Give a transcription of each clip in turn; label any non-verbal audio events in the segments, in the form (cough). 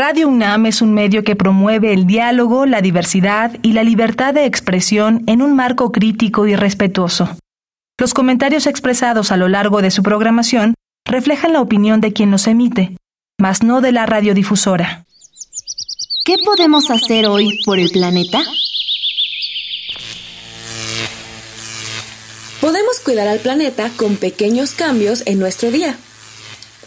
Radio UNAM es un medio que promueve el diálogo, la diversidad y la libertad de expresión en un marco crítico y respetuoso. Los comentarios expresados a lo largo de su programación reflejan la opinión de quien los emite, mas no de la radiodifusora. ¿Qué podemos hacer hoy por el planeta? Podemos cuidar al planeta con pequeños cambios en nuestro día.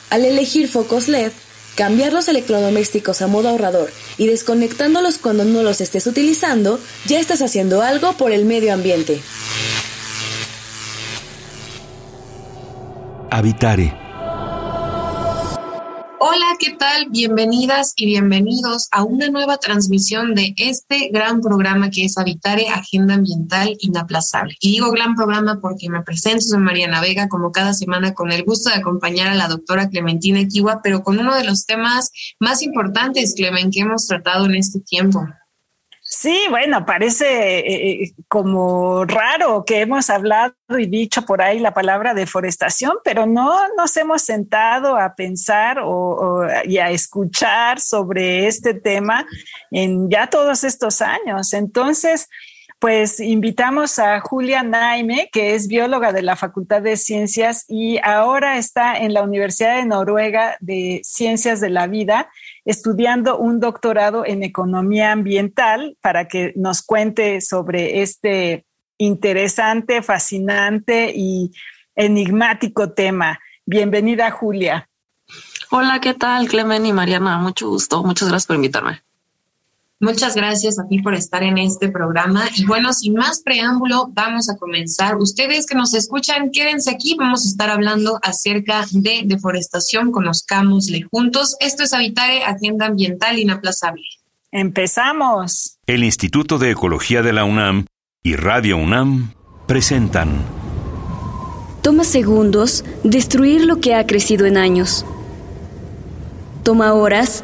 Al elegir focos LED, cambiar los electrodomésticos a modo ahorrador y desconectándolos cuando no los estés utilizando, ya estás haciendo algo por el medio ambiente. Habitare Hola, ¿qué tal? Bienvenidas y bienvenidos a una nueva transmisión de este gran programa que es Habitare Agenda Ambiental Inaplazable. Y digo gran programa porque me presento, soy Mariana Vega, como cada semana con el gusto de acompañar a la doctora Clementina Equiwa, pero con uno de los temas más importantes, Clemen, que hemos tratado en este tiempo. Sí, bueno, parece eh, eh, como raro que hemos hablado y dicho por ahí la palabra deforestación, pero no nos hemos sentado a pensar o, y a escuchar sobre este tema en ya todos estos años. Entonces, pues invitamos a Julia Naime, que es bióloga de la Facultad de Ciencias y ahora está en la Universidad de Noruega de Ciencias de la Vida estudiando un doctorado en economía ambiental para que nos cuente sobre este interesante, fascinante y enigmático tema. Bienvenida, Julia. Hola, ¿qué tal, Clemen y Mariana? Mucho gusto. Muchas gracias por invitarme. Muchas gracias a ti por estar en este programa. Y bueno, sin más preámbulo, vamos a comenzar. Ustedes que nos escuchan, quédense aquí. Vamos a estar hablando acerca de deforestación. Conozcámosle juntos. Esto es Habitare, Agenda Ambiental Inaplazable. Empezamos. El Instituto de Ecología de la UNAM y Radio UNAM presentan. Toma segundos destruir lo que ha crecido en años. Toma horas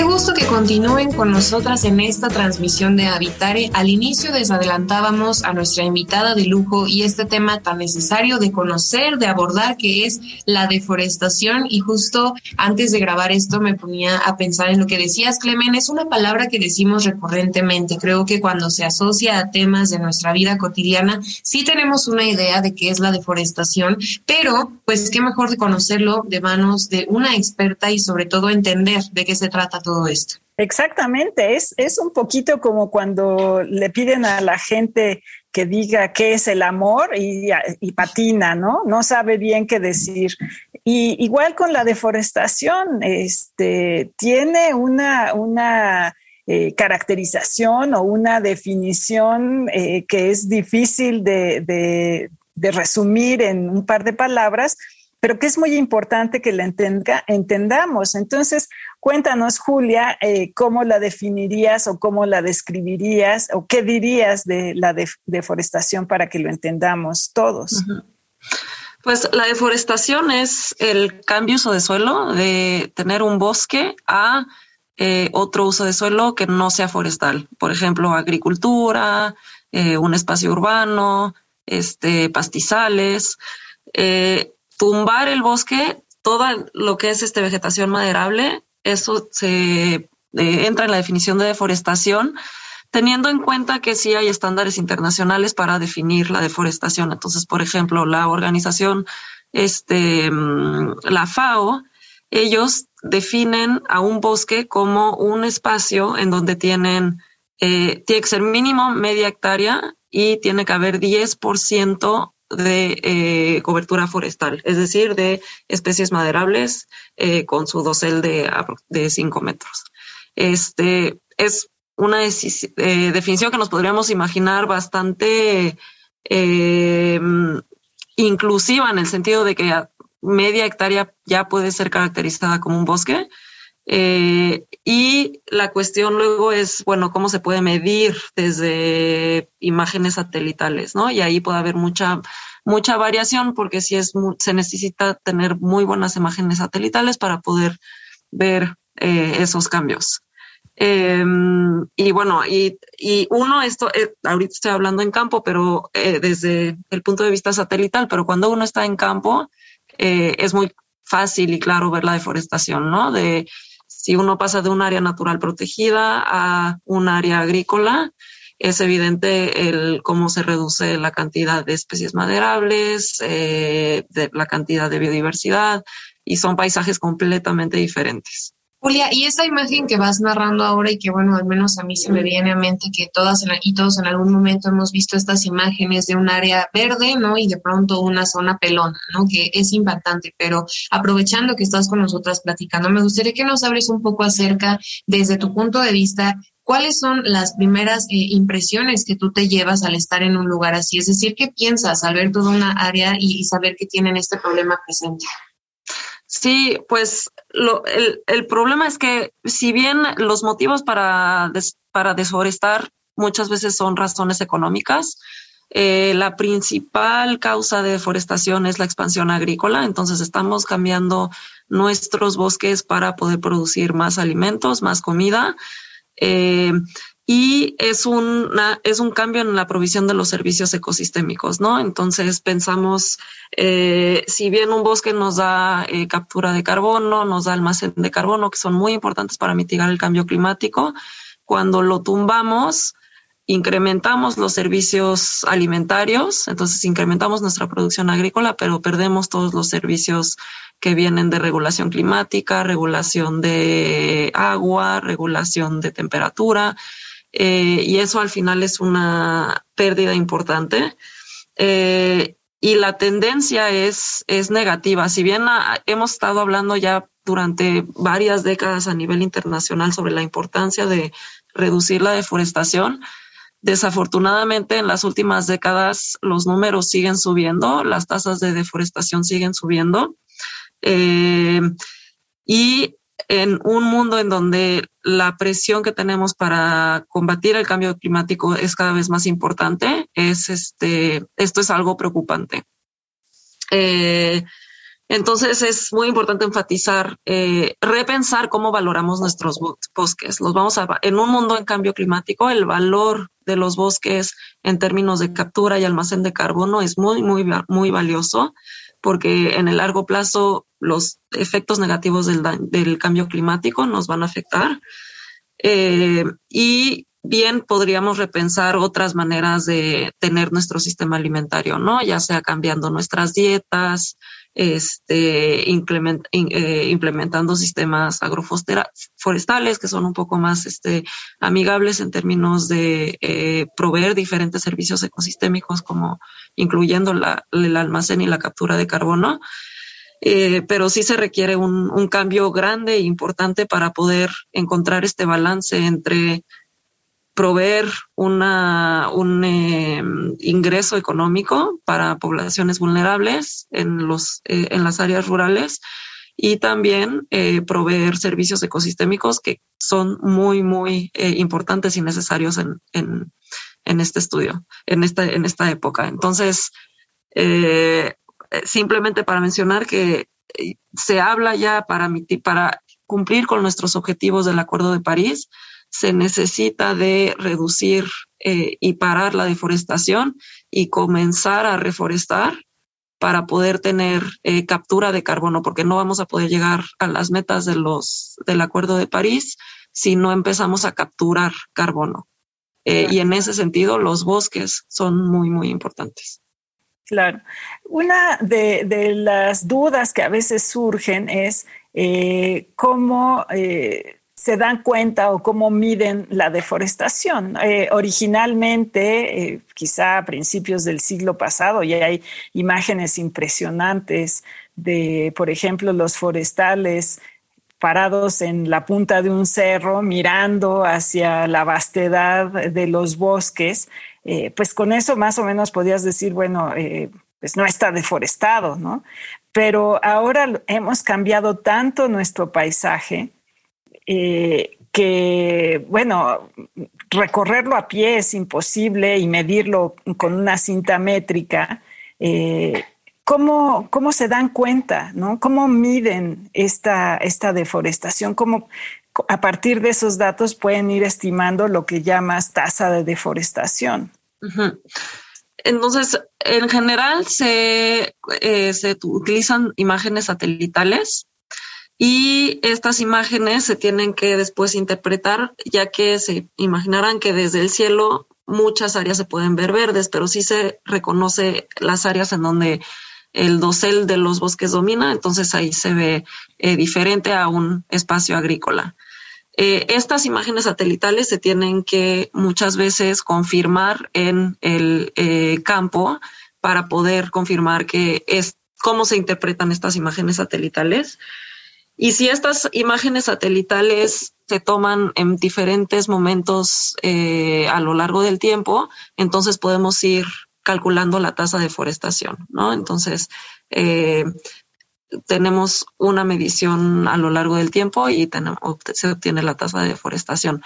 Qué gusto que continúen con nosotras en esta transmisión de Habitare. Al inicio desadelantábamos a nuestra invitada de lujo y este tema tan necesario de conocer, de abordar, que es la deforestación. Y justo antes de grabar esto me ponía a pensar en lo que decías, Clemen. Es una palabra que decimos recurrentemente. Creo que cuando se asocia a temas de nuestra vida cotidiana, sí tenemos una idea de qué es la deforestación, pero pues qué mejor de conocerlo de manos de una experta y sobre todo entender de qué se trata todo esto. Exactamente, es, es un poquito como cuando le piden a la gente que diga qué es el amor y, patina, ¿no? No sabe bien qué decir. Y igual con la deforestación, este, tiene una, una eh, caracterización o una definición eh, que es difícil de, de resumir en un par de palabras, pero que es muy importante que la entendamos. Entonces, cuéntanos, Julia, eh, cómo la definirías o cómo la describirías o qué dirías de la deforestación para que lo entendamos todos. Pues la deforestación es el cambio uso de suelo de tener un bosque a eh, otro uso de suelo que no sea forestal. Por ejemplo, agricultura, eh, un espacio urbano, este, pastizales tumbar el bosque, todo lo que es este vegetación maderable, eso se eh, entra en la definición de deforestación, teniendo en cuenta que sí hay estándares internacionales para definir la deforestación. Entonces, por ejemplo, la organización, este, mm, la FAO, ellos definen a un bosque como un espacio en donde tienen, eh, tiene que ser mínimo media hectárea y tiene que haber 10% de eh, cobertura forestal, es decir, de especies maderables eh, con su dosel de, de 5 metros. Este es una eh, definición que nos podríamos imaginar bastante inclusiva en el sentido de que media hectárea ya puede ser caracterizada como un bosque. Y la cuestión luego es, bueno, cómo se puede medir desde imágenes satelitales, ¿no? Y ahí puede haber mucha mucha variación porque si es se necesita tener muy buenas imágenes satelitales para poder ver eh, esos cambios. Em, y bueno, y, y uno, esto, eh, ahorita estoy hablando en campo, pero eh, desde el punto de vista satelital, pero cuando uno está en campo, es muy fácil y claro ver la deforestación, ¿no? De si uno pasa de un área natural protegida a un área agrícola, es evidente el cómo se reduce la cantidad de especies maderables, de la cantidad de biodiversidad, y son paisajes completamente diferentes. Julia, y esa imagen que vas narrando ahora y que bueno, al menos a mí se me viene a mente que todas y todos en algún momento hemos visto estas imágenes de un área verde, ¿no? Y de pronto una zona pelona, ¿no? Que es impactante, pero aprovechando que estás con nosotras platicando, me gustaría que nos hables un poco acerca, desde tu punto de vista, ¿cuáles son las primeras eh, impresiones que tú te llevas al estar en un lugar así? Es decir, ¿qué piensas al ver toda una área y saber que tienen este problema presente? Sí, pues lo, el, el, problema es que si bien los motivos para, para desforestar muchas veces son razones económicas, eh, la principal causa de deforestación es la expansión agrícola, entonces estamos cambiando nuestros bosques para poder producir más alimentos, más comida. Eh, y es, una, es un cambio en la provisión de los servicios ecosistémicos, ¿no? Entonces pensamos, eh, si bien un bosque nos da eh, captura de carbono, nos da almacén de carbono, que son muy importantes para mitigar el cambio climático, cuando lo tumbamos, incrementamos los servicios alimentarios, entonces incrementamos nuestra producción agrícola, pero perdemos todos los servicios que vienen de regulación climática, regulación de agua, regulación de temperatura. Eh, y eso al final es una pérdida importante. Eh, y la tendencia es, es negativa. Si bien hemos estado hablando ya durante varias décadas a nivel internacional sobre la importancia de reducir la deforestación, desafortunadamente en las últimas décadas los números siguen subiendo, las tasas de deforestación siguen subiendo. Eh, y en un mundo en donde la presión que tenemos para combatir el cambio climático es cada vez más importante, es este, esto es algo preocupante. Eh, entonces es muy importante enfatizar, eh, repensar cómo valoramos nuestros bosques. Los vamos a, en un mundo en cambio climático, el valor de los bosques en términos de captura y almacén de carbono es muy, muy, muy valioso porque en el largo plazo los efectos negativos del, del cambio climático nos van a afectar. Eh, y bien podríamos repensar otras maneras de tener nuestro sistema alimentario, ¿no? Ya sea cambiando nuestras dietas, este, eh, implementando sistemas agroforestales que son un poco más este, amigables en términos de eh, proveer diferentes servicios ecosistémicos, como incluyendo la, el almacén y la captura de carbono. Eh, pero sí se requiere un, un, cambio grande e importante para poder encontrar este balance entre proveer una, un eh, ingreso económico para poblaciones vulnerables en, los, eh, en las áreas rurales y también eh, proveer servicios ecosistémicos que son muy, muy importantes y necesarios en, en, este estudio, en esta, en esta época. Entonces, simplemente para mencionar que se habla ya para, para cumplir con nuestros objetivos del Acuerdo de París, se necesita de reducir eh, y parar la deforestación y comenzar a reforestar para poder tener eh, captura de carbono, porque no vamos a poder llegar a las metas de los, del Acuerdo de París si no empezamos a capturar carbono. Eh, y en ese sentido, los bosques son muy, muy importantes. Claro. Una de, de las dudas que a veces surgen es cómo se dan cuenta o cómo miden la deforestación. Eh, originalmente, eh, quizá a principios del siglo pasado, ya hay imágenes impresionantes de, por ejemplo, los forestales parados en la punta de un cerro mirando hacia la vastedad de los bosques, eh, pues con eso más o menos podías decir, bueno, pues no está deforestado, ¿no? Pero ahora hemos cambiado tanto nuestro paisaje eh, que, bueno, recorrerlo a pie es imposible y medirlo con una cinta métrica ¿Cómo, ¿Cómo se dan cuenta? ¿no? ¿Cómo miden esta, esta deforestación? ¿Cómo, a partir de esos datos pueden ir estimando lo que llamas tasa de deforestación? Entonces, en general se, eh, se utilizan imágenes satelitales y estas imágenes se tienen que después interpretar, ya que se imaginarán que desde el cielo muchas áreas se pueden ver verdes, pero sí se reconoce las áreas en donde el dosel de los bosques domina, entonces ahí se ve eh, diferente a un espacio agrícola. Eh, estas imágenes satelitales se tienen que muchas veces confirmar en el eh, campo para poder confirmar que es cómo se interpretan estas imágenes satelitales. Y si estas imágenes satelitales se toman en diferentes momentos a lo largo del tiempo, entonces podemos ir calculando la tasa de deforestación, ¿no? Entonces, eh, tenemos una medición a lo largo del tiempo y se obtiene la tasa de deforestación.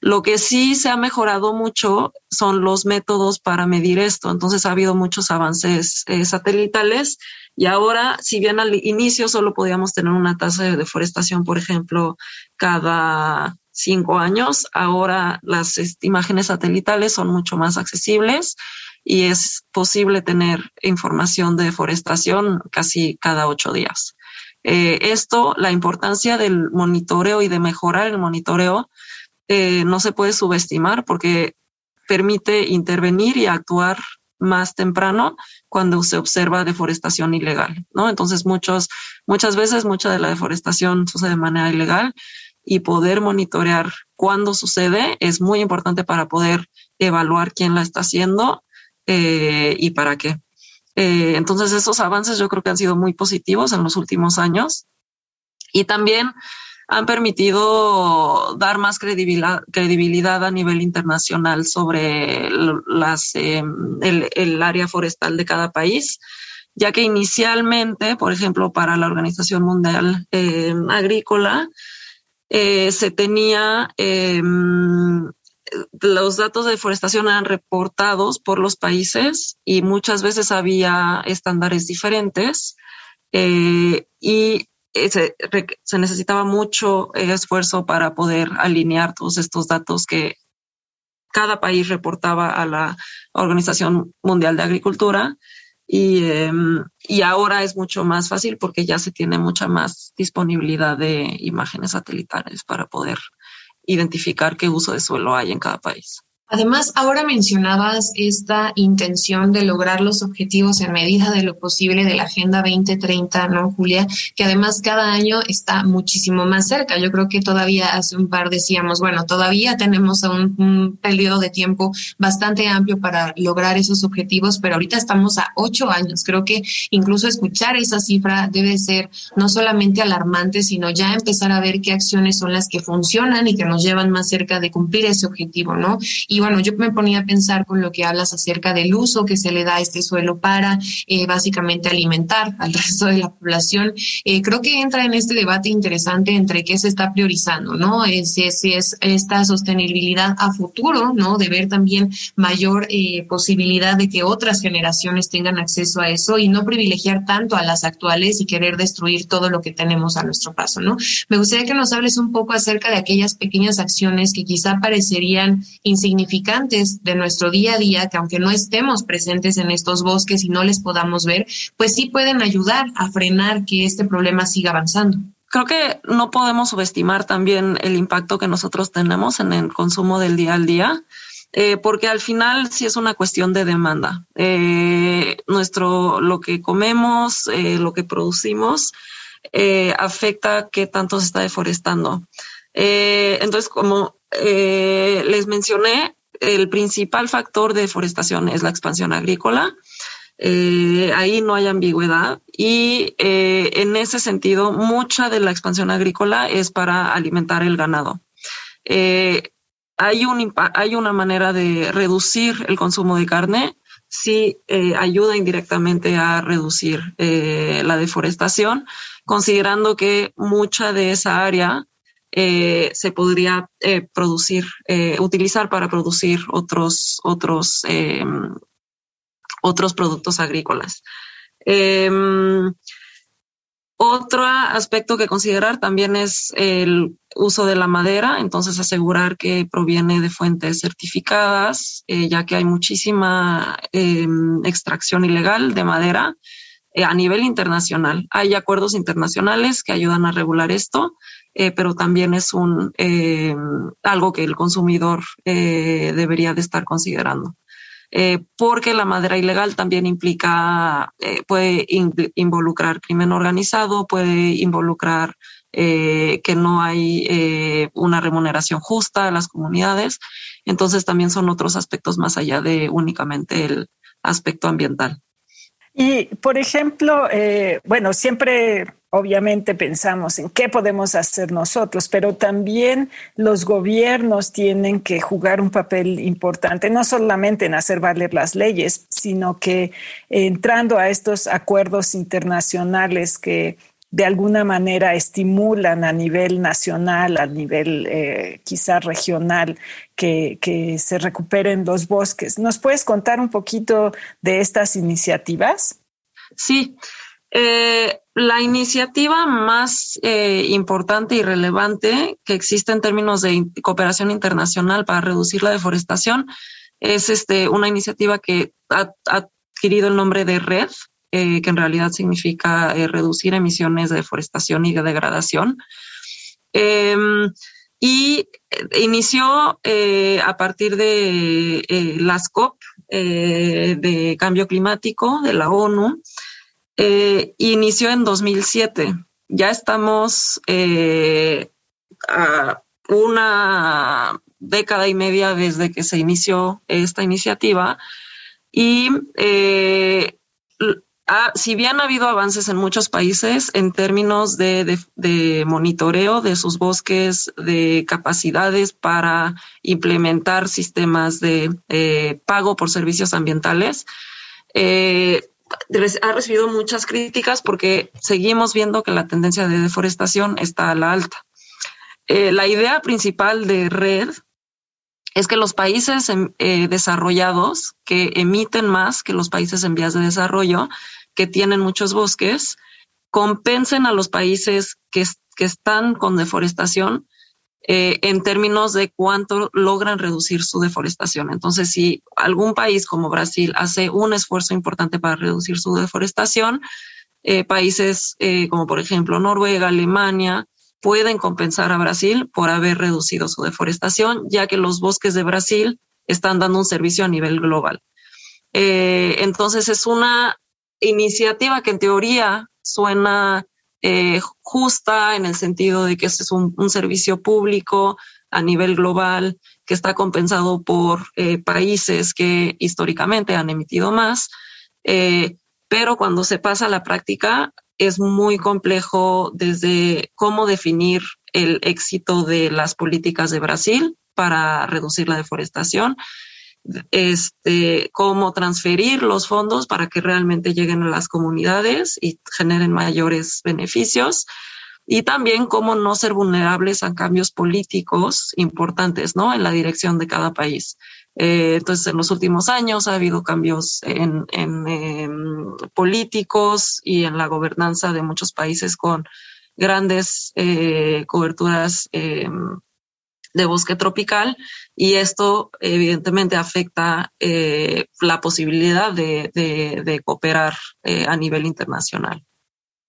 Lo que sí se ha mejorado mucho son los métodos para medir esto. Entonces ha habido muchos avances eh, satelitales y ahora, si bien al inicio solo podíamos tener una tasa de deforestación, por ejemplo, cada cinco años, ahora las imágenes satelitales son mucho más accesibles y es posible tener información de deforestación casi cada ocho días. Eh, esto, la importancia del monitoreo y de mejorar el monitoreo, eh, no se puede subestimar porque permite intervenir y actuar más temprano cuando se observa deforestación ilegal, ¿no? Entonces muchos, muchas veces mucha de la deforestación sucede de manera ilegal y poder monitorear cuándo sucede es muy importante para poder evaluar quién la está haciendo eh, y para qué. Eh, entonces, esos avances yo creo que han sido muy positivos en los últimos años y también han permitido dar más credibilidad, credibilidad a nivel internacional sobre las, eh, el, área forestal de cada país, ya que inicialmente, por ejemplo, para la Organización Mundial Agrícola, se tenía los datos de deforestación eran reportados por los países y muchas veces había estándares diferentes eh, y eh, se, necesitaba mucho esfuerzo para poder alinear todos estos datos que cada país reportaba a la Organización Mundial de Agricultura. Y, em, y ahora es mucho más fácil porque ya se tiene mucha más disponibilidad de imágenes satelitales para poder identificar qué uso de suelo hay en cada país. Además, ahora mencionabas esta intención de lograr los objetivos en medida de lo posible de la Agenda 2030, ¿no, Julia? Que además cada año está muchísimo más cerca. Yo creo que todavía hace un par decíamos, bueno, todavía tenemos un, un periodo de tiempo bastante amplio para lograr esos objetivos, pero ahorita estamos a ocho años. Creo que incluso escuchar esa cifra debe ser no solamente alarmante, sino ya empezar a ver qué acciones son las que funcionan y que nos llevan más cerca de cumplir ese objetivo, ¿no? Y bueno, yo me ponía a pensar con lo que hablas acerca del uso que se le da a este suelo para eh, básicamente alimentar al (laughs) resto de la población. Eh, creo que entra en este debate interesante entre qué se está priorizando, ¿no? Eh, si, es, si es esta sostenibilidad a futuro, ¿no? De ver también mayor posibilidad de que otras generaciones tengan acceso a eso y no privilegiar tanto a las actuales y querer destruir todo lo que tenemos a nuestro paso, ¿no? Me gustaría que nos hables un poco acerca de aquellas pequeñas acciones que quizá parecerían insignificantes de nuestro día a día, que aunque no estemos presentes en estos bosques y no les podamos ver, pues sí pueden ayudar a frenar que este problema siga avanzando. Creo que no podemos subestimar también el impacto que nosotros tenemos en el consumo del día al día. Eh, porque al final sí es una cuestión de demanda. Eh, nuestro, lo que comemos, eh, lo que producimos, afecta qué tanto se está deforestando. entonces, como les mencioné, el principal factor de deforestación es la expansión agrícola. Eh, ahí no hay ambigüedad y eh, en ese sentido mucha de la expansión agrícola es para alimentar el ganado. Eh, hay, un, hay una manera de reducir el consumo de carne si ayuda indirectamente a reducir la deforestación, considerando que mucha de esa área eh, se podría eh, producir, eh, utilizar para producir otros, otros otros productos agrícolas. Em, otro aspecto que considerar también es el uso de la madera, entonces asegurar que proviene de fuentes certificadas, ya que hay muchísima em, extracción ilegal de madera a nivel internacional. Hay acuerdos internacionales que ayudan a regular esto, eh, pero también es un em, algo que el consumidor debería de estar considerando. Eh, porque la madera ilegal también implica, eh, puede involucrar crimen organizado, puede involucrar eh, que no hay una remuneración justa a las comunidades. Entonces también son otros aspectos más allá de únicamente el aspecto ambiental. Y, por ejemplo, bueno, siempre obviamente pensamos en qué podemos hacer nosotros, pero también los gobiernos tienen que jugar un papel importante, no solamente en hacer valer las leyes, sino que entrando a estos acuerdos internacionales que de alguna manera estimulan a nivel nacional, a nivel eh, quizás regional, que, que se recuperen los bosques. ¿Nos puedes contar un poquito de estas iniciativas? Sí, eh, la iniciativa más eh, importante y relevante que existe en términos de cooperación internacional para reducir la deforestación es este, una iniciativa que ha, adquirido el nombre de RED, eh, que en realidad significa reducir emisiones de deforestación y de degradación. Em, y inició a partir de las COP de cambio climático de la ONU eh, inició en 2007. Ya estamos eh, a una década y media desde que se inició esta iniciativa y eh, si bien ha habido avances en muchos países en términos de, monitoreo de sus bosques, de capacidades para implementar sistemas de pago por servicios ambientales, ha recibido muchas críticas porque seguimos viendo que la tendencia de deforestación está a la alta. Eh, la idea principal de Red es que los países em, eh, desarrollados que emiten más que los países en vías de desarrollo, que tienen muchos bosques, compensen a los países que, que están con deforestación eh, en términos de cuánto logran reducir su deforestación. Entonces, si algún país como Brasil hace un esfuerzo importante para reducir su deforestación, eh, países eh, como por ejemplo Noruega, Alemania, pueden compensar a Brasil por haber reducido su deforestación, ya que los bosques de Brasil están dando un servicio a nivel global. entonces, es una iniciativa que en teoría suena eh, justa en el sentido de que este es un, servicio público a nivel global que está compensado por eh, países que históricamente han emitido más, eh, pero cuando se pasa a la práctica es muy complejo desde cómo definir el éxito de las políticas de Brasil para reducir la deforestación este, cómo transferir los fondos para que realmente lleguen a las comunidades y generen mayores beneficios y también cómo no ser vulnerables a cambios políticos importantes, ¿no? En la dirección de cada país. Eh, entonces, en los últimos años ha habido cambios en, políticos y en la gobernanza de muchos países con grandes eh, coberturas em, de bosque tropical y esto evidentemente afecta eh, la posibilidad de, cooperar eh, a nivel internacional.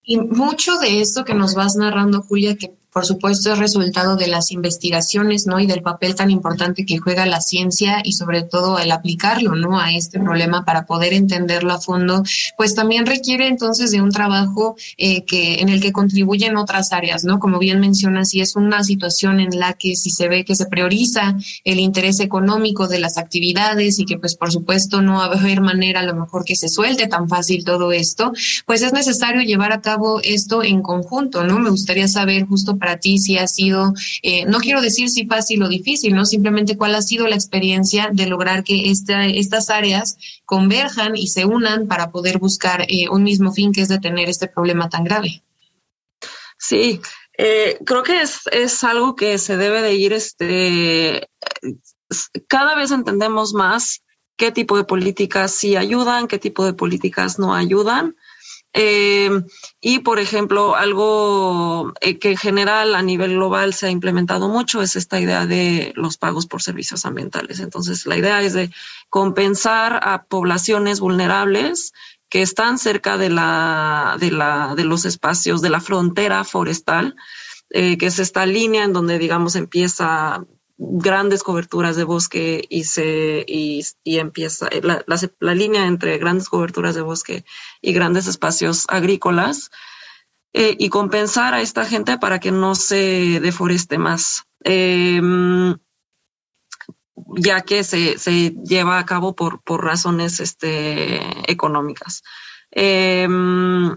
Y mucho de esto que nos vas narrando, Julia, que por supuesto es resultado de las investigaciones, ¿no? Y del papel tan importante que juega la ciencia y sobre todo el aplicarlo, ¿no? A este problema para poder entenderlo a fondo, pues también requiere entonces de un trabajo eh, que en el que contribuyen otras áreas, ¿no? Como bien mencionas, si es una situación en la que si se ve que se prioriza el interés económico de las actividades y que pues por supuesto no va a haber manera a lo mejor que se suelte tan fácil todo esto, pues es necesario llevar a cabo esto en conjunto, ¿no? Me gustaría saber justo para ti si ha sido, eh, no quiero decir si fácil o difícil, ¿no? Simplemente cuál ha sido la experiencia de lograr que esta, estas áreas converjan y se unan para poder buscar eh, un mismo fin que es detener este problema tan grave. Sí, eh, creo que es, es, algo que se debe de ir, este, cada vez entendemos más qué tipo de políticas sí ayudan, qué tipo de políticas no ayudan. Eh, y, por ejemplo, algo eh, que en general a nivel global se ha implementado mucho es esta idea de los pagos por servicios ambientales. Entonces, la idea es de compensar a poblaciones vulnerables que están cerca de la, de la, de los espacios de la frontera forestal, eh, que es esta línea en donde, digamos, empieza grandes coberturas de bosque y se y, empieza la, la, línea entre grandes coberturas de bosque y grandes espacios agrícolas eh, y compensar a esta gente para que no se deforeste más. Em, ya que se, se, lleva a cabo por, por razones este, económicas. Em,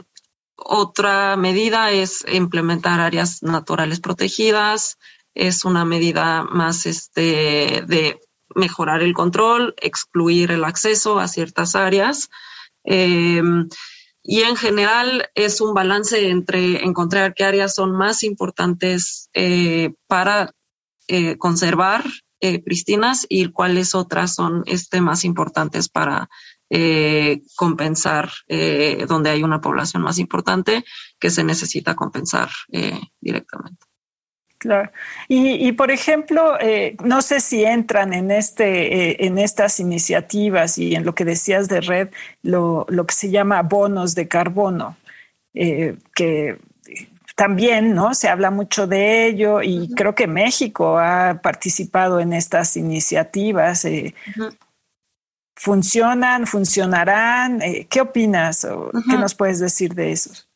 otra medida es implementar áreas naturales protegidas, es una medida más este, de mejorar el control, excluir el acceso a ciertas áreas. Em, y en general es un balance entre encontrar qué áreas son más importantes eh, para eh, conservar eh, pristinas y cuáles otras son este, más importantes para compensar donde hay una población más importante que se necesita compensar directamente. Claro. Y, por ejemplo, eh, no sé si entran en este, eh, en estas iniciativas y en lo que decías de red, lo, que se llama bonos de carbono, eh, que también, ¿no? Se habla mucho de ello y creo que México ha participado en estas iniciativas. ¿Funcionan? ¿Funcionarán? ¿Qué opinas? O ¿Qué nos puedes decir de eso?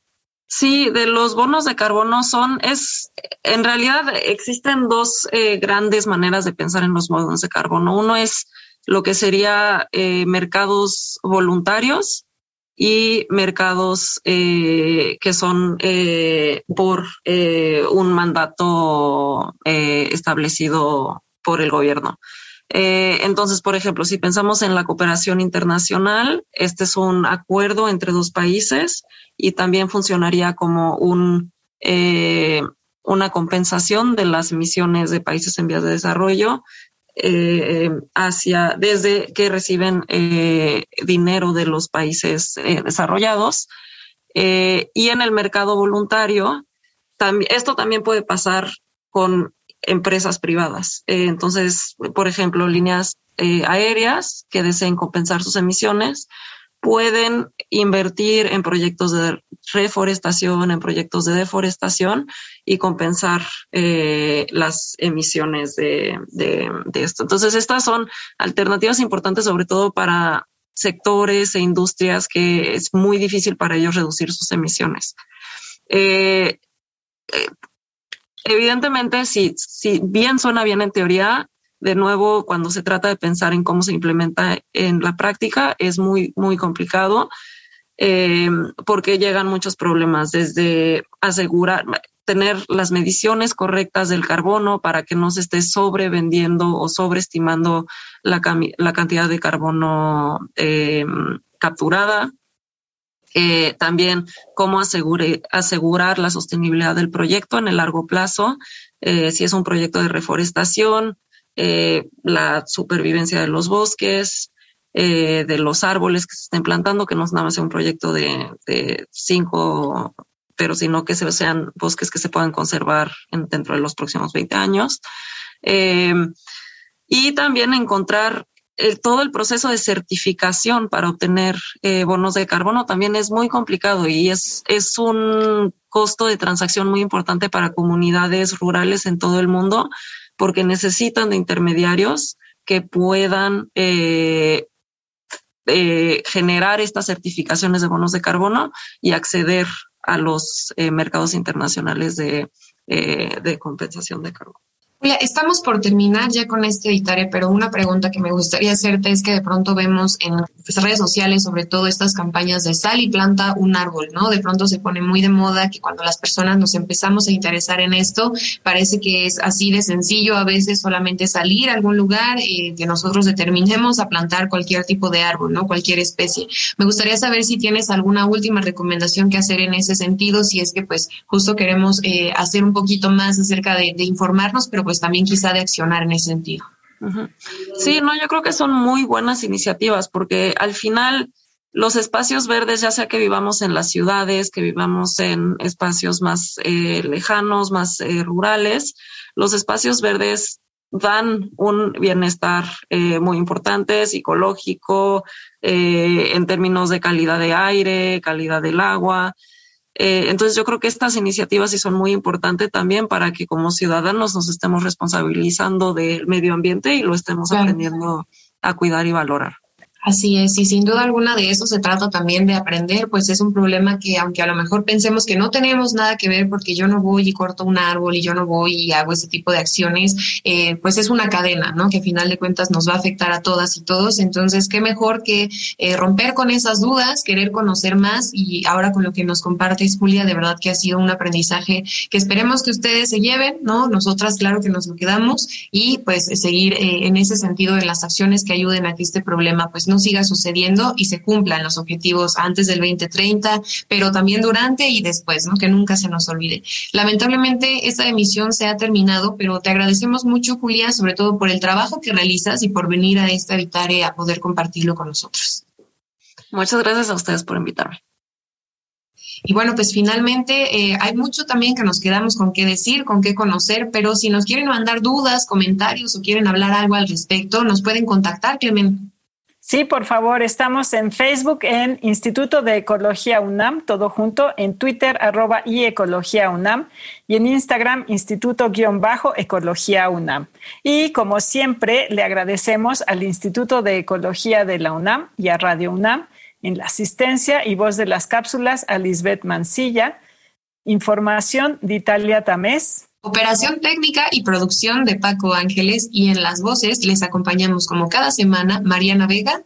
Sí, de los bonos de carbono son, es, en realidad existen dos eh, grandes maneras de pensar en los bonos de carbono. Uno es lo que sería eh, mercados voluntarios y mercados eh, que son por un mandato establecido por el gobierno. Eh, entonces, por ejemplo, si pensamos en la cooperación internacional, este es un acuerdo entre dos países y también funcionaría como un, eh, una compensación de las emisiones de países en vías de desarrollo eh, hacia desde que reciben dinero de los países desarrollados. y en el mercado voluntario, esto también puede pasar con empresas privadas. Eh, entonces, por ejemplo, líneas eh, aéreas que deseen compensar sus emisiones pueden invertir en proyectos de reforestación, en proyectos de deforestación y compensar eh, las emisiones de, esto. Entonces, estas son alternativas importantes, sobre todo para sectores e industrias que es muy difícil para ellos reducir sus emisiones. Evidentemente, si, si bien suena bien en teoría, de nuevo, cuando se trata de pensar en cómo se implementa en la práctica, es muy, muy complicado eh, porque llegan muchos problemas, desde asegurar, tener las mediciones correctas del carbono para que no se esté sobrevendiendo o sobreestimando la, la cantidad de carbono eh, capturada. Eh, también cómo asegurar la sostenibilidad del proyecto en el largo plazo, eh, si es un proyecto de reforestación, eh, la supervivencia de los bosques, de los árboles que se estén plantando, que no es nada más un proyecto de, cinco, pero sino que sean bosques que se puedan conservar dentro de los próximos 20 años. y también encontrar todo el proceso de certificación para obtener eh, bonos de carbono también es muy complicado y es, es un costo de transacción muy importante para comunidades rurales en todo el mundo porque necesitan de intermediarios que puedan eh, eh, generar estas certificaciones de bonos de carbono y acceder a los mercados internacionales de, de compensación de carbono estamos por terminar ya con este editario, pero una pregunta que me gustaría hacerte es que de pronto vemos en redes sociales, sobre todo estas campañas de sal y planta un árbol, ¿no? De pronto se pone muy de moda que cuando las personas nos empezamos a interesar en esto, parece que es así de sencillo a veces solamente salir a algún lugar y que nosotros determinemos a plantar cualquier tipo de árbol, ¿no? Cualquier especie. Me gustaría saber si tienes alguna última recomendación que hacer en ese sentido, si es que pues justo queremos eh, hacer un poquito más acerca de informarnos, pero pues también quizá de accionar en ese sentido. Sí, no, yo creo que son muy buenas iniciativas porque al final los espacios verdes, ya sea que vivamos en las ciudades, que vivamos en espacios más eh, lejanos, más eh, rurales, los espacios verdes dan un bienestar eh, muy importante, psicológico, en términos de calidad de aire, calidad del agua. Entonces yo creo que estas iniciativas sí son muy importantes también para que como ciudadanos nos estemos responsabilizando del medio ambiente y lo estemos aprendiendo a cuidar y valorar. Así es, y sin duda alguna de eso se trata también de aprender, pues es un problema que aunque a lo mejor pensemos que no tenemos nada que ver porque yo no voy y corto un árbol y yo no voy y hago ese tipo de acciones, eh, pues es una cadena, ¿no? Que a final de cuentas nos va a afectar a todas y todos. Entonces, qué mejor que eh, romper con esas dudas, querer conocer más y ahora con lo que nos compartes, Julia, de verdad que ha sido un aprendizaje que esperemos que ustedes se lleven, ¿no? Nosotras, claro que nos lo quedamos y pues seguir eh, en ese sentido en las acciones que ayuden a que este problema pues no siga sucediendo y se cumplan los objetivos antes del 2030, pero también durante y después, ¿no? Que nunca se nos olvide. Lamentablemente esta emisión se ha terminado, pero te agradecemos mucho, Julia, sobre todo por el trabajo que realizas y por venir a esta Vitare a poder compartirlo con nosotros. Muchas gracias a ustedes por invitarme. Y bueno, pues finalmente eh, hay mucho también que nos quedamos con qué decir, con qué conocer, pero si nos quieren mandar dudas, comentarios o quieren hablar algo al respecto, nos pueden contactar, Clemen. Sí, por favor, estamos en Facebook en Instituto de Ecología UNAM, todo junto, en Twitter arroba y Ecología UNAM y en Instagram Instituto-Ecología UNAM. Y como siempre, le agradecemos al Instituto de Ecología de la UNAM y a Radio UNAM en la asistencia y voz de las cápsulas a Lisbeth Mancilla. Información de Italia Tamés. Operación técnica y producción de Paco Ángeles y en las voces les acompañamos como cada semana Mariana Vega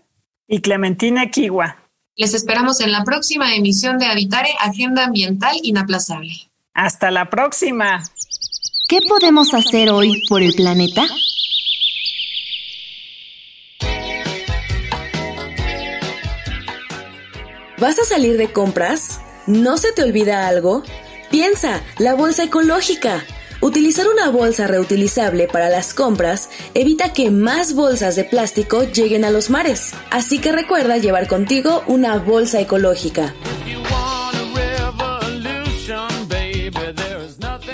y Clementina Kiwa. Les esperamos en la próxima emisión de Habitare Agenda Ambiental Inaplazable. Hasta la próxima. ¿Qué podemos hacer hoy por el planeta? ¿Vas a salir de compras? ¿No se te olvida algo? Piensa, la bolsa ecológica. Utilizar una bolsa reutilizable para las compras evita que más bolsas de plástico lleguen a los mares. Así que recuerda llevar contigo una bolsa ecológica.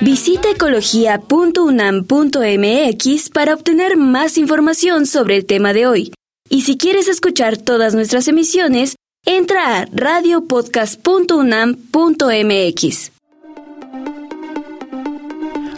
Visita ecología.unam.mx para obtener más información sobre el tema de hoy. Y si quieres escuchar todas nuestras emisiones, entra a radiopodcast.unam.mx.